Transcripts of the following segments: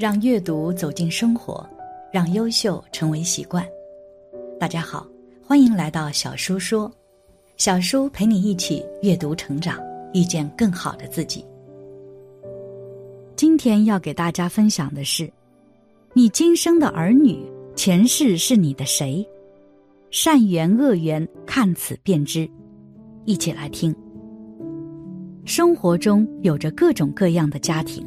让阅读走进生活，让优秀成为习惯。大家好，欢迎来到小叔说，小叔陪你一起阅读成长，遇见更好的自己。今天要给大家分享的是，你今生的儿女前世是你的谁？善缘恶缘，看此便知。一起来听。生活中有着各种各样的家庭。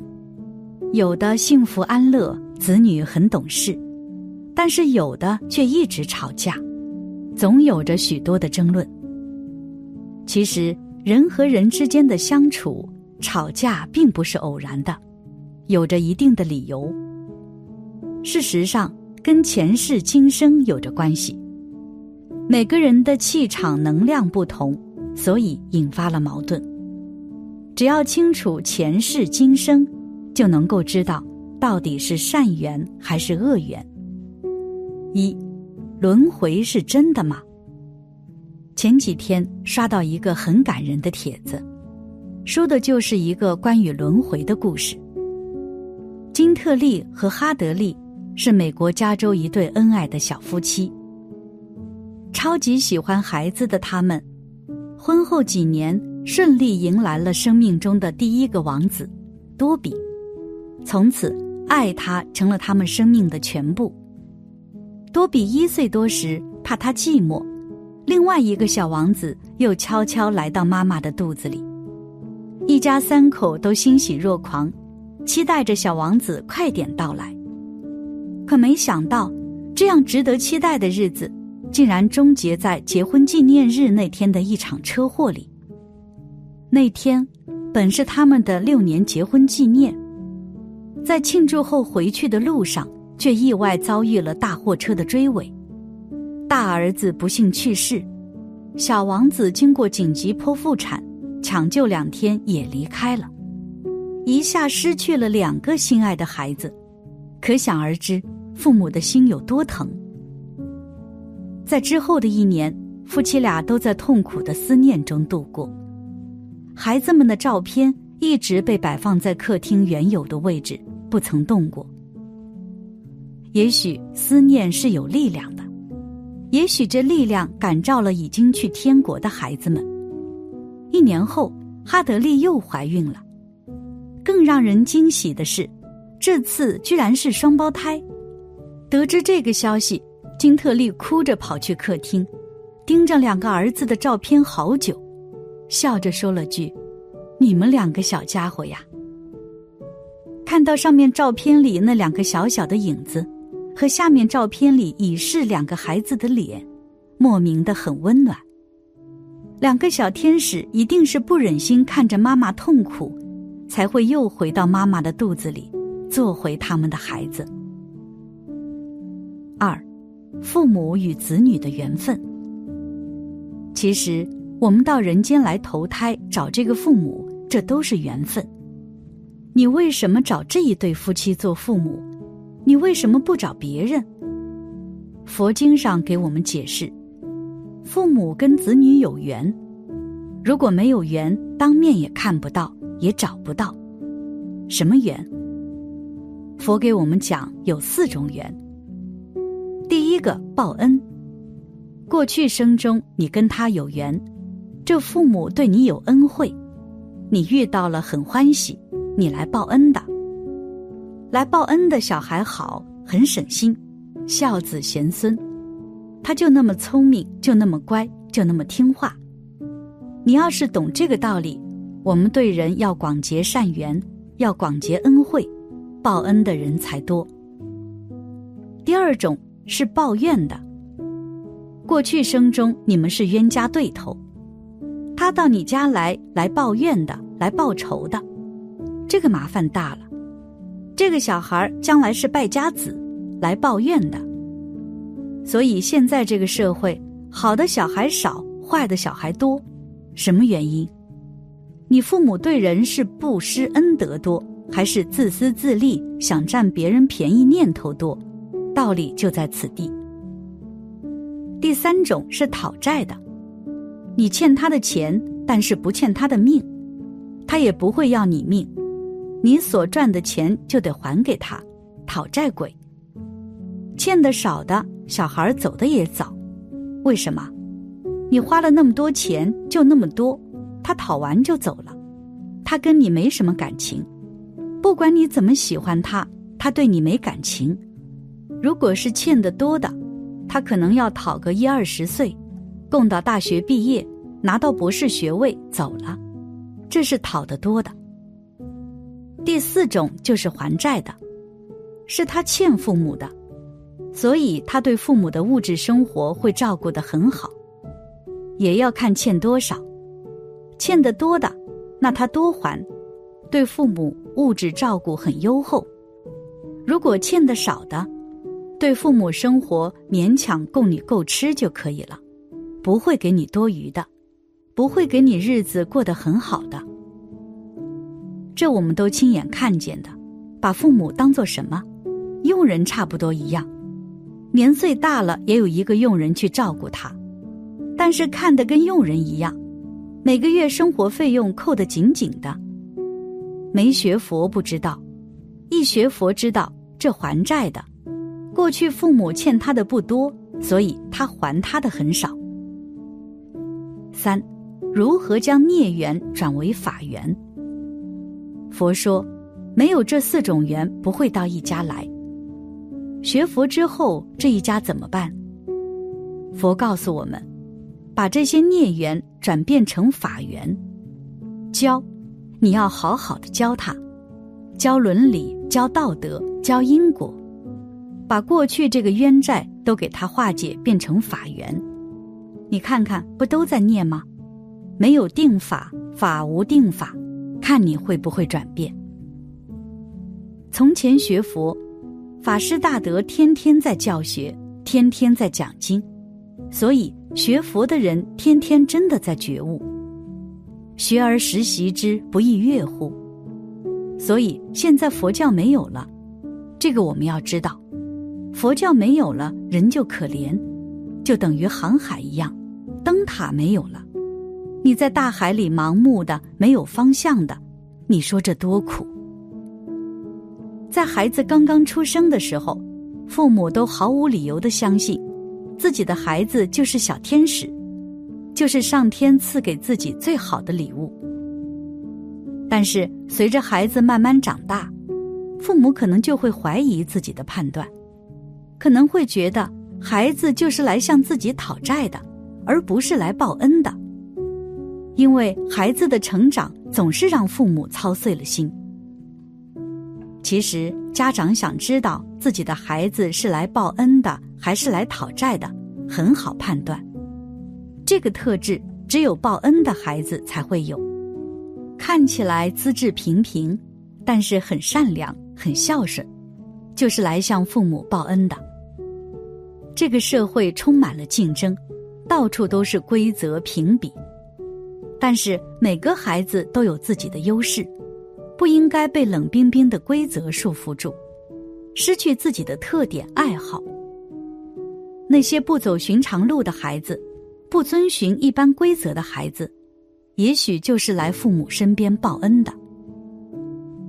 有的幸福安乐，子女很懂事，但是有的却一直吵架，总有着许多的争论。其实人和人之间的相处，吵架并不是偶然的，有着一定的理由。事实上，跟前世今生有着关系。每个人的气场能量不同，所以引发了矛盾。只要清楚前世今生。就能够知道到底是善缘还是恶缘。一，轮回是真的吗？前几天刷到一个很感人的帖子，说的就是一个关于轮回的故事。金特利和哈德利是美国加州一对恩爱的小夫妻，超级喜欢孩子的他们，婚后几年顺利迎来了生命中的第一个王子多比。从此，爱他成了他们生命的全部。多比一岁多时，怕他寂寞，另外一个小王子又悄悄来到妈妈的肚子里。一家三口都欣喜若狂，期待着小王子快点到来。可没想到，这样值得期待的日子，竟然终结在结婚纪念日那天的一场车祸里。那天，本是他们的六年结婚纪念。在庆祝后回去的路上，却意外遭遇了大货车的追尾，大儿子不幸去世，小王子经过紧急剖腹产，抢救两天也离开了，一下失去了两个心爱的孩子，可想而知父母的心有多疼。在之后的一年，夫妻俩都在痛苦的思念中度过，孩子们的照片一直被摆放在客厅原有的位置。不曾动过。也许思念是有力量的，也许这力量感召了已经去天国的孩子们。一年后，哈德利又怀孕了。更让人惊喜的是，这次居然是双胞胎。得知这个消息，金特利哭着跑去客厅，盯着两个儿子的照片好久，笑着说了句：“你们两个小家伙呀。”看到上面照片里那两个小小的影子，和下面照片里已是两个孩子的脸，莫名的很温暖。两个小天使一定是不忍心看着妈妈痛苦，才会又回到妈妈的肚子里，做回他们的孩子。二，父母与子女的缘分。其实，我们到人间来投胎找这个父母，这都是缘分。你为什么找这一对夫妻做父母？你为什么不找别人？佛经上给我们解释：父母跟子女有缘，如果没有缘，当面也看不到，也找不到。什么缘？佛给我们讲有四种缘。第一个报恩，过去生中你跟他有缘，这父母对你有恩惠，你遇到了很欢喜。你来报恩的，来报恩的小孩好，很省心，孝子贤孙，他就那么聪明，就那么乖，就那么听话。你要是懂这个道理，我们对人要广结善缘，要广结恩惠，报恩的人才多。第二种是抱怨的，过去生中你们是冤家对头，他到你家来来抱怨的，来报仇的。这个麻烦大了，这个小孩将来是败家子，来抱怨的。所以现在这个社会，好的小孩少，坏的小孩多，什么原因？你父母对人是不施恩德多，还是自私自利、想占别人便宜念头多？道理就在此地。第三种是讨债的，你欠他的钱，但是不欠他的命，他也不会要你命。你所赚的钱就得还给他，讨债鬼。欠的少的小孩走的也早，为什么？你花了那么多钱，就那么多，他讨完就走了，他跟你没什么感情。不管你怎么喜欢他，他对你没感情。如果是欠的多的，他可能要讨个一二十岁，供到大学毕业，拿到博士学位走了，这是讨得多的。第四种就是还债的，是他欠父母的。所以他对父母的物质生活会照顾得很好，也要看欠多少，欠得多的，那他多还，对父母物质照顾很优厚；如果欠的少的，对父母生活勉强供你够吃就可以了，不会给你多余的，不会给你日子过得很好的。这我们都亲眼看见的，把父母当做什么，佣人差不多一样。年岁大了，也有一个佣人去照顾他，但是看得跟佣人一样，每个月生活费用扣得紧紧的。没学佛不知道，一学佛知道这还债的，过去父母欠他的不多，所以他还他的很少。三，如何将孽缘转为法缘？佛说，没有这四种缘，不会到一家来。学佛之后，这一家怎么办？佛告诉我们，把这些孽缘转变成法缘，教，你要好好的教他，教伦理，教道德，教因果，把过去这个冤债都给他化解，变成法缘。你看看，不都在念吗？没有定法，法无定法，看你会不会转变。从前学佛。法师大德天天在教学，天天在讲经，所以学佛的人天天真的在觉悟。学而时习之，不亦说乎？所以现在佛教没有了，这个我们要知道。佛教没有了，人就可怜，就等于航海一样，灯塔没有了，你在大海里盲目的、没有方向的，你说这多苦？在孩子刚刚出生的时候，父母都毫无理由的相信，自己的孩子就是小天使，就是上天赐给自己最好的礼物。但是随着孩子慢慢长大，父母可能就会怀疑自己的判断，可能会觉得孩子就是来向自己讨债的，而不是来报恩的，因为孩子的成长总是让父母操碎了心。其实，家长想知道自己的孩子是来报恩的还是来讨债的，很好判断。这个特质只有报恩的孩子才会有。看起来资质平平，但是很善良、很孝顺，就是来向父母报恩的。这个社会充满了竞争，到处都是规则评比，但是每个孩子都有自己的优势。不应该被冷冰冰的规则束缚住，失去自己的特点爱好。那些不走寻常路的孩子，不遵循一般规则的孩子，也许就是来父母身边报恩的。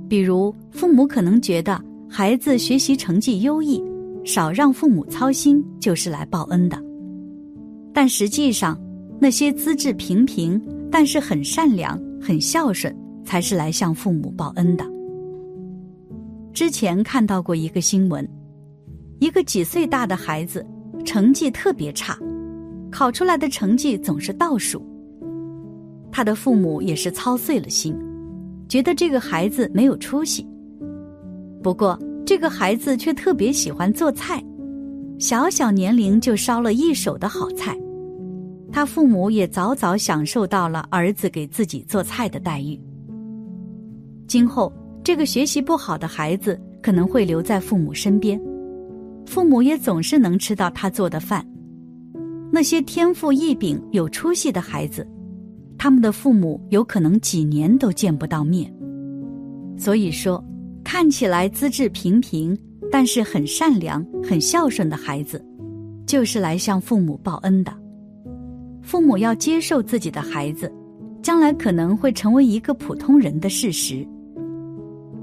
比如，父母可能觉得孩子学习成绩优异，少让父母操心，就是来报恩的。但实际上，那些资质平平，但是很善良、很孝顺。才是来向父母报恩的。之前看到过一个新闻，一个几岁大的孩子成绩特别差，考出来的成绩总是倒数。他的父母也是操碎了心，觉得这个孩子没有出息。不过这个孩子却特别喜欢做菜，小小年龄就烧了一手的好菜。他父母也早早享受到了儿子给自己做菜的待遇。今后，这个学习不好的孩子可能会留在父母身边，父母也总是能吃到他做的饭。那些天赋异禀、有出息的孩子，他们的父母有可能几年都见不到面。所以说，看起来资质平平，但是很善良、很孝顺的孩子，就是来向父母报恩的。父母要接受自己的孩子，将来可能会成为一个普通人的事实。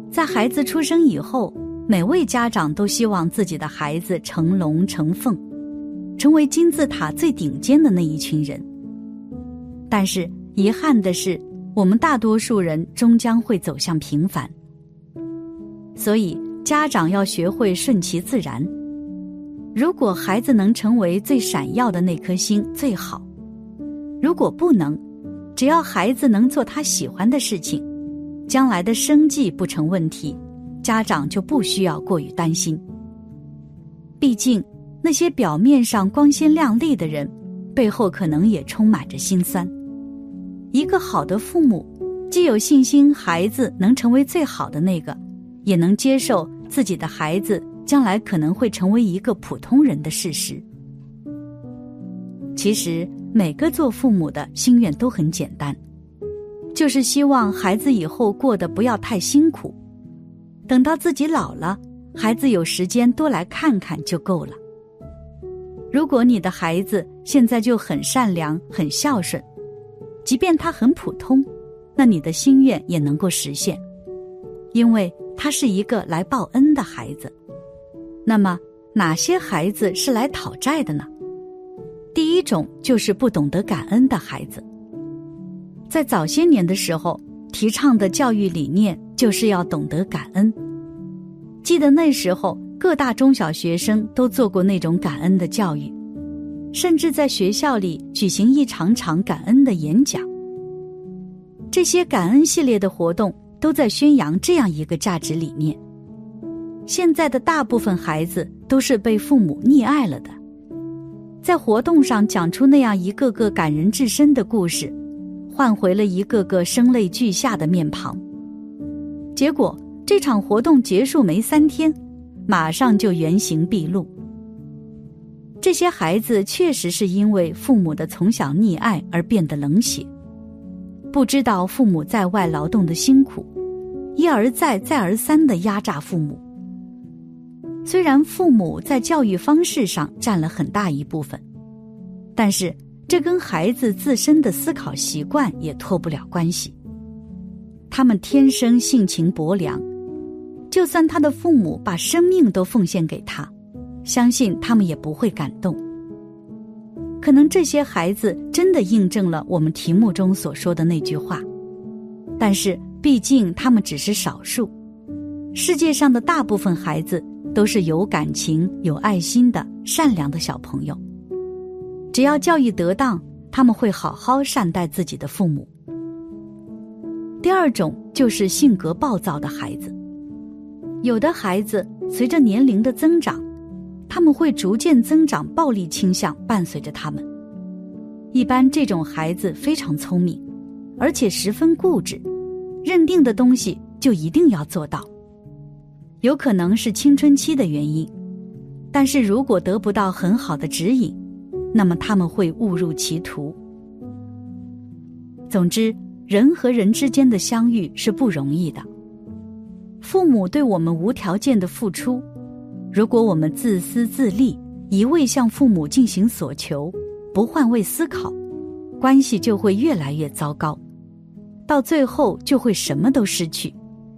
在孩子出生以后，每位家长都希望自己的孩子成龙成凤，成为金字塔最顶尖的那一群人。但是遗憾的是，我们大多数人终将会走向平凡。所以，家长要学会顺其自然。如果孩子能成为最闪耀的那颗星，最好；如果不能，只要孩子能做他喜欢的事情，将来的生计不成问题。家长就不需要过于担心。毕竟，那些表面上光鲜亮丽的人，背后可能也充满着心酸。一个好的父母，既有信心孩子能成为最好的那个，也能接受自己的孩子将来可能会成为一个普通人的事实。其实，每个做父母的心愿都很简单，就是希望孩子以后过得不要太辛苦。等到自己老了，孩子有时间多来看看就够了。如果你的孩子现在就很善良、很孝顺，即便他很普通，那你的心愿也能够实现，因为他是一个来报恩的孩子。那么，哪些孩子是来讨债的呢？第一种就是不懂得感恩的孩子。在早些年的时候，提倡的教育理念。就是要懂得感恩。记得那时候，各大中小学生都做过那种感恩的教育，甚至在学校里举行一场场感恩的演讲。这些感恩系列的活动都在宣扬这样一个价值理念。现在的大部分孩子都是被父母溺爱了的，在活动上讲出那样一个个感人至深的故事，换回了一个个声泪俱下的面庞。结果这场活动结束没三天，马上就原形毕露。这些孩子确实是因为父母的从小溺爱而变得冷血，不知道父母在外劳动的辛苦，一而再再而三的压榨父母。虽然父母在教育方式上占了很大一部分，但是这跟孩子自身的思考习惯也脱不了关系。他们天生性情薄凉，就算他的父母把生命都奉献给他，相信他们也不会感动。可能这些孩子真的印证了我们题目中所说的那句话，但是毕竟他们只是少数，世界上的大部分孩子都是有感情、有爱心的善良的小朋友。只要教育得当，他们会好好善待自己的父母。第二种就是性格暴躁的孩子，有的孩子随着年龄的增长，他们会逐渐增长暴力倾向，伴随着他们。一般这种孩子非常聪明，而且十分固执，认定的东西就一定要做到。有可能是青春期的原因，但是如果得不到很好的指引，那么他们会误入歧途。总之。人和人之间的相遇是不容易的。父母对我们无条件的付出，如果我们自私自利，一味向父母进行索求，不换位思考，关系就会越来越糟糕，到最后就会什么都失去，